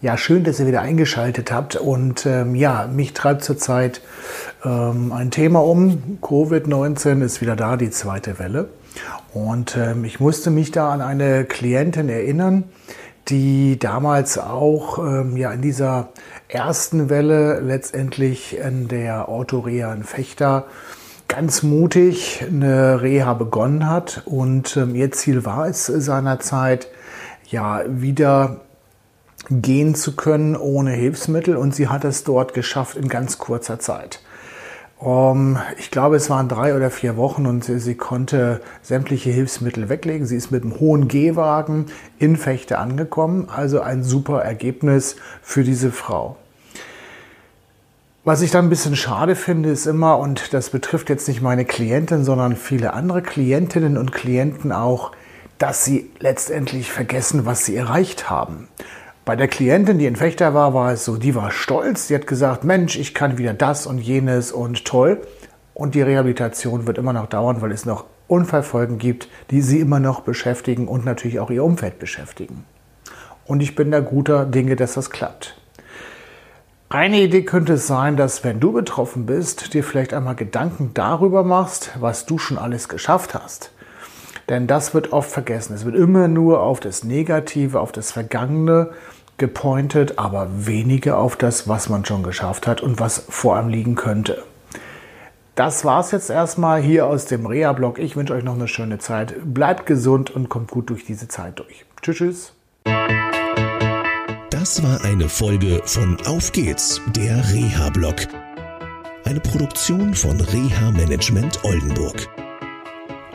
Ja, schön, dass ihr wieder eingeschaltet habt. Und ähm, ja, mich treibt zurzeit ähm, ein Thema um. Covid-19 ist wieder da, die zweite Welle. Und ähm, ich musste mich da an eine Klientin erinnern, die damals auch ähm, ja, in dieser ersten Welle letztendlich in der Autoreha in Fechter ganz mutig eine Reha begonnen hat. Und ähm, ihr Ziel war es seinerzeit, ja, wieder gehen zu können ohne Hilfsmittel und sie hat es dort geschafft in ganz kurzer Zeit. Um, ich glaube, es waren drei oder vier Wochen und sie, sie, konnte sämtliche Hilfsmittel weglegen. Sie ist mit einem hohen Gehwagen in Fechte angekommen. Also ein super Ergebnis für diese Frau. Was ich dann ein bisschen schade finde, ist immer, und das betrifft jetzt nicht meine Klientin, sondern viele andere Klientinnen und Klienten auch, dass sie letztendlich vergessen, was sie erreicht haben. Bei der Klientin, die in Fechter war, war es so, die war stolz. Sie hat gesagt, Mensch, ich kann wieder das und jenes und toll. Und die Rehabilitation wird immer noch dauern, weil es noch Unfallfolgen gibt, die sie immer noch beschäftigen und natürlich auch ihr Umfeld beschäftigen. Und ich bin da guter Dinge, dass das klappt. Eine Idee könnte es sein, dass wenn du betroffen bist, dir vielleicht einmal Gedanken darüber machst, was du schon alles geschafft hast. Denn das wird oft vergessen. Es wird immer nur auf das Negative, auf das Vergangene gepointet, aber weniger auf das, was man schon geschafft hat und was vor einem liegen könnte. Das war's jetzt erstmal hier aus dem Reha-Blog. Ich wünsche euch noch eine schöne Zeit. Bleibt gesund und kommt gut durch diese Zeit durch. Tschüss, tschüss. Das war eine Folge von Auf geht's, der Reha-Blog. Eine Produktion von Reha Management Oldenburg.